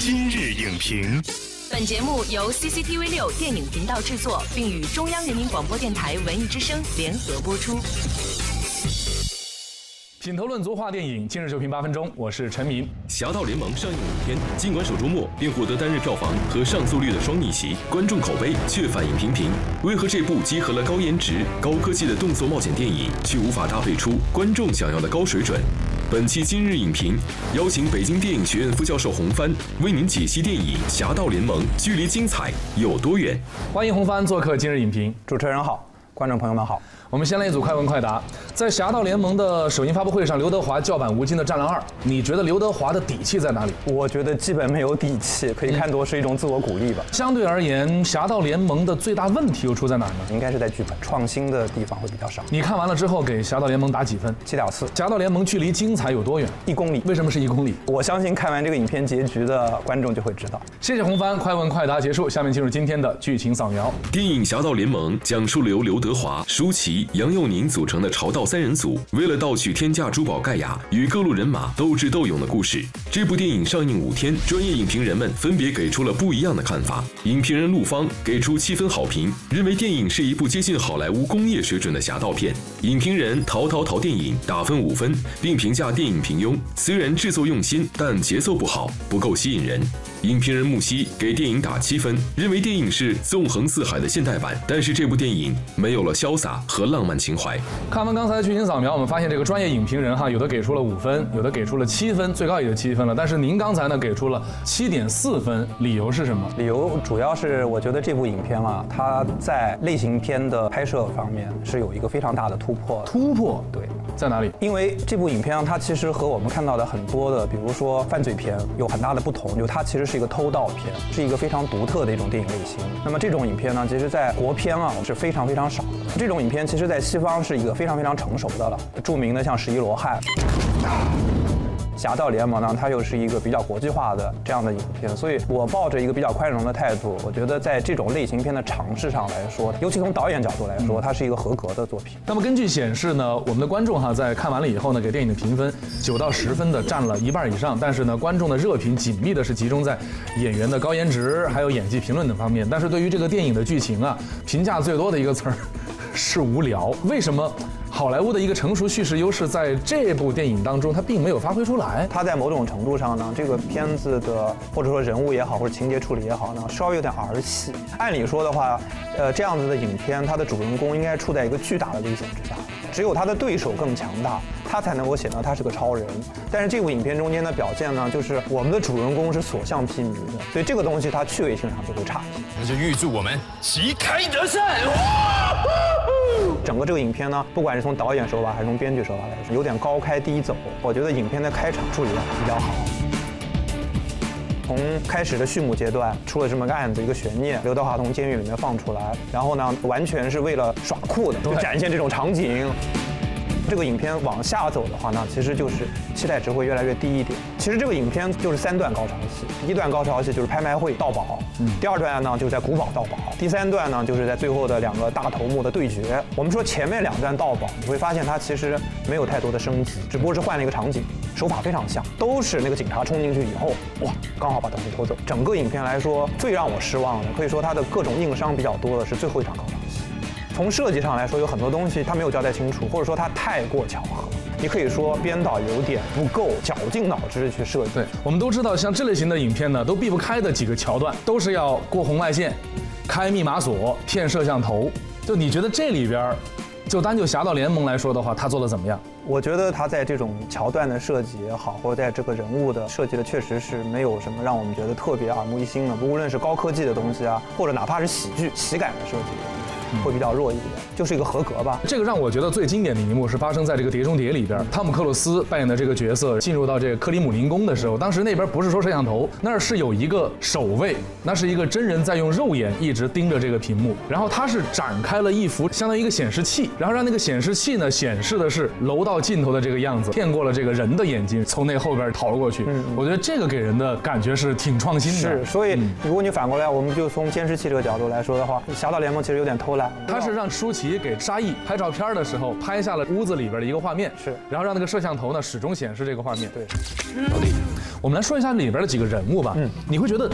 今日影评，本节目由 CCTV 六电影频道制作，并与中央人民广播电台文艺之声联合播出。品头论足话电影，今日就评八分钟，我是陈明。《侠盗联盟》上映五天，尽管首周末便获得单日票房和上座率的双逆袭，观众口碑却反应平平。为何这部集合了高颜值、高科技的动作冒险电影，却无法搭配出观众想要的高水准？本期今日影评邀请北京电影学院副教授洪帆为您解析电影《侠盗联盟》，距离精彩有多远？欢迎洪帆做客今日影评。主持人好，观众朋友们好。我们先来一组快问快答。在《侠盗联盟》的首映发布会上，刘德华叫板吴京的《战狼二》，你觉得刘德华的底气在哪里？我觉得基本没有底气，可以看作是一种自我鼓励吧。相对而言，《侠盗联盟》的最大问题又出在哪儿呢？应该是在剧本创新的地方会比较少。你看完了之后，给《侠盗联盟》打几分？七点四。《侠盗联盟》距离精彩有多远？一公里。为什么是一公里？我相信看完这个影片结局的观众就会知道。谢谢红帆，快问快答结束，下面进入今天的剧情扫描。电影《侠盗联盟》讲述了由刘德华、舒淇、杨佑宁组成的朝道三人组，为了盗取天价珠宝盖亚，与各路人马斗智斗勇的故事。这部电影上映五天，专业影评人们分别给出了不一样的看法。影评人陆芳给出七分好评，认为电影是一部接近好莱坞工业水准的侠盗片。影评人陶陶陶电影打分五分，并评价电影平庸，虽然制作用心，但节奏不好，不够吸引人。影评人木西给电影打七分，认为电影是纵横四海的现代版，但是这部电影没有了潇洒和浪漫情怀。看完刚才的剧情扫描，我们发现这个专业影评人哈，有的给出了五分，有的给出了七分，最高也就七分了。但是您刚才呢给出了七点四分，理由是什么？理由主要是我觉得这部影片啊，它在类型片的拍摄方面是有一个非常大的突破。突破对，在哪里？因为这部影片它其实和我们看到的很多的，比如说犯罪片有很大的不同，就它其实是一个偷盗片，是一个非常独特的一种电影类型。那么这种影片呢，其实在国片啊是非常非常少的。这种影片其实在西方是一个非常非常成熟的了。著名的像《十一罗汉》。侠盗联盟呢，它又是一个比较国际化的这样的影片，所以我抱着一个比较宽容的态度，我觉得在这种类型片的尝试上来说，尤其从导演角度来说，它是一个合格的作品。那么根据显示呢，我们的观众哈在看完了以后呢，给电影的评分九到十分的占了一半以上，但是呢，观众的热评紧密的是集中在演员的高颜值还有演技评论等方面，但是对于这个电影的剧情啊，评价最多的一个词儿是无聊。为什么？好莱坞的一个成熟叙事优势，在这部电影当中，它并没有发挥出来。它在某种程度上呢，这个片子的或者说人物也好，或者情节处理也好呢，稍微有点儿戏。按理说的话，呃，这样子的影片，它的主人公应该处在一个巨大的危险之下，只有他的对手更强大，他才能够显得他是个超人。但是这部影片中间的表现呢，就是我们的主人公是所向披靡的，所以这个东西它趣味性上就会差一些。那就预祝我们旗开得胜。整个这个影片呢，不管是从导演手法还是从编剧手法来说，有点高开低走。我觉得影片的开场处理的比较好。从开始的序幕阶段出了这么个案子，一个悬念，刘德华从监狱里面放出来，然后呢，完全是为了耍酷的，就展现这种场景。这个影片往下走的话呢，其实就是期待值会越来越低一点。其实这个影片就是三段高潮戏，一段高潮戏就是拍卖会盗宝，第二段呢就是在古堡盗宝，第三段呢就是在最后的两个大头目的对决。我们说前面两段盗宝，你会发现它其实没有太多的升级，只不过是换了一个场景，手法非常像，都是那个警察冲进去以后，哇，刚好把东西偷走。整个影片来说，最让我失望的，可以说它的各种硬伤比较多的是最后一场高潮戏。从设计上来说，有很多东西它没有交代清楚，或者说它太过巧合。你可以说编导有点不够绞尽脑汁去设计。对，我们都知道，像这类型的影片呢，都避不开的几个桥段，都是要过红外线、开密码锁、骗摄像头。就你觉得这里边，就单就《侠盗联盟》来说的话，他做的怎么样？我觉得他在这种桥段的设计也好，或者在这个人物的设计的，确实是没有什么让我们觉得特别耳目一新的。无论是高科技的东西啊，或者哪怕是喜剧、喜感的设计，会比较弱一点，就是一个合格吧。这个让我觉得最经典的一幕是发生在这个《碟中谍》里边，汤姆克鲁斯扮演的这个角色进入到这个克里姆林宫的时候，当时那边不是说摄像头，那儿是有一个守卫，那是一个真人在用肉眼一直盯着这个屏幕，然后他是展开了一幅相当于一个显示器，然后让那个显示器呢显示的是楼道尽头的这个样子，骗过了这个人的眼睛，从那后边逃了过去。我觉得这个给人的感觉是挺创新的。是，所以如果你反过来，我们就从监视器这个角度来说的话，《侠盗联盟》其实有点偷懒。他是让舒淇给沙溢拍照片的时候拍下了屋子里边的一个画面，是，然后让那个摄像头呢始终显示这个画面。对，我们来说一下里边的几个人物吧。嗯，你会觉得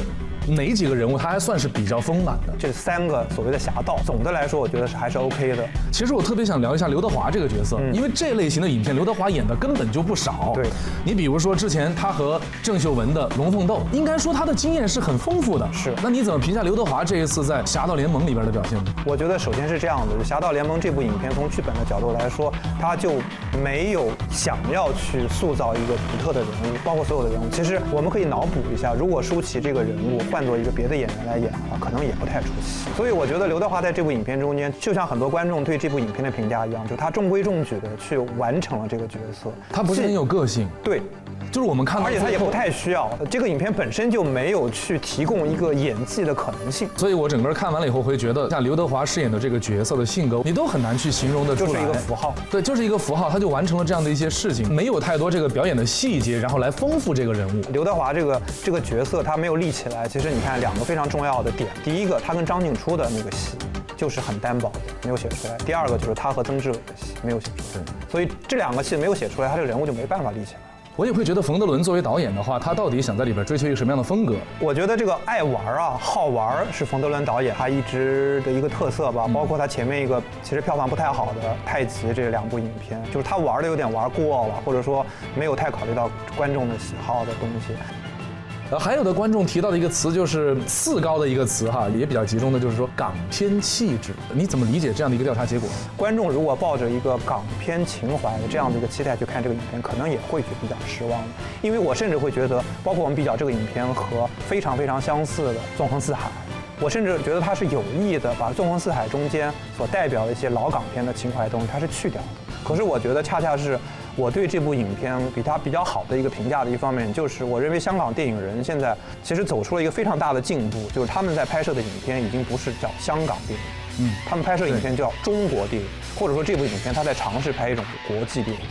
哪几个人物他还算是比较丰满的？这三个所谓的侠盗，总的来说我觉得是还是 OK 的。其实我特别想聊一下刘德华这个角色，因为这类型的影片刘德华演的根本就不少。对，你比如说之前他和郑秀文的《龙凤斗》，应该说他的经验是很丰富的。是，那你怎么评价刘德华这一次在《侠盗联盟》里边的表现呢？我觉得首先是这样的，《侠盗联盟》这部影片从剧本的角度来说，他就没有想要去塑造一个独特的人物，包括所有的人物。其实我们可以脑补一下，如果舒淇这个人物换做一个别的演员来演的话，可能也不太出戏。所以我觉得刘德华在这部影片中间，就像很多观众对这部影片的评价一样，就他中规中矩的去完成了这个角色。他不是很有个性，对，就是我们看到，而且他也不太需要。这个影片本身就没有去提供一个演技的可能性。所以我整个看完了以后会觉得，像刘德华饰演的这个角色的性格，你都很难去形容的出来。就是一个符号，对，就是一个符号，他就完成了这样的一些事情，没有太多这个表演的细节，然后来丰富这个人物。刘德华这个这个角色他没有立起来，其实你看两个非常重要的点，第一个他跟张静初的那个戏就是很单薄的，没有写出来；第二个就是他和曾志伟的戏没有写出来，所以这两个戏没有写出来，他这个人物就没办法立起来。我也会觉得冯德伦作为导演的话，他到底想在里边追求一个什么样的风格？我觉得这个爱玩啊、好玩是冯德伦导演他一直的一个特色吧。包括他前面一个其实票房不太好的《太极》这两部影片，就是他玩的有点玩过了，或者说没有太考虑到观众的喜好的东西。呃，还有的观众提到的一个词就是次高的一个词哈，也比较集中的就是说港片气质。你怎么理解这样的一个调查结果？观众如果抱着一个港片情怀的这样的一个期待去看这个影片，可能也会去比较失望。因为我甚至会觉得，包括我们比较这个影片和非常非常相似的《纵横四海》，我甚至觉得他是有意的把《纵横四海》中间所代表的一些老港片的情怀东西，它是去掉的。可是我觉得恰恰是。我对这部影片给它比较好的一个评价的一方面，就是我认为香港电影人现在其实走出了一个非常大的进步，就是他们在拍摄的影片已经不是叫香港电影，嗯，他们拍摄影片叫中国电影，或者说这部影片他在尝试拍一种国际电影。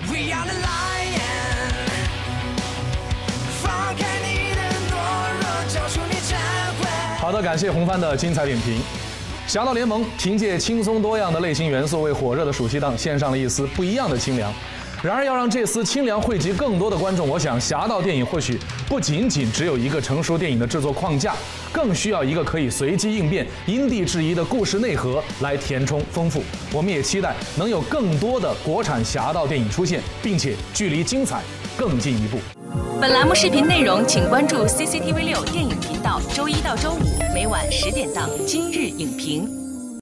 好的，感谢红帆的精彩点评。《侠盗联盟》凭借轻松多样的类型元素，为火热的暑期档献上了一丝不一样的清凉。然而，要让这丝清凉惠及更多的观众，我想侠盗电影或许不仅仅只有一个成熟电影的制作框架，更需要一个可以随机应变、因地制宜的故事内核来填充丰富。我们也期待能有更多的国产侠盗电影出现，并且距离精彩更进一步。本栏目视频内容，请关注 CCTV 六电影频道，周一到周五每晚十点档《今日影评》。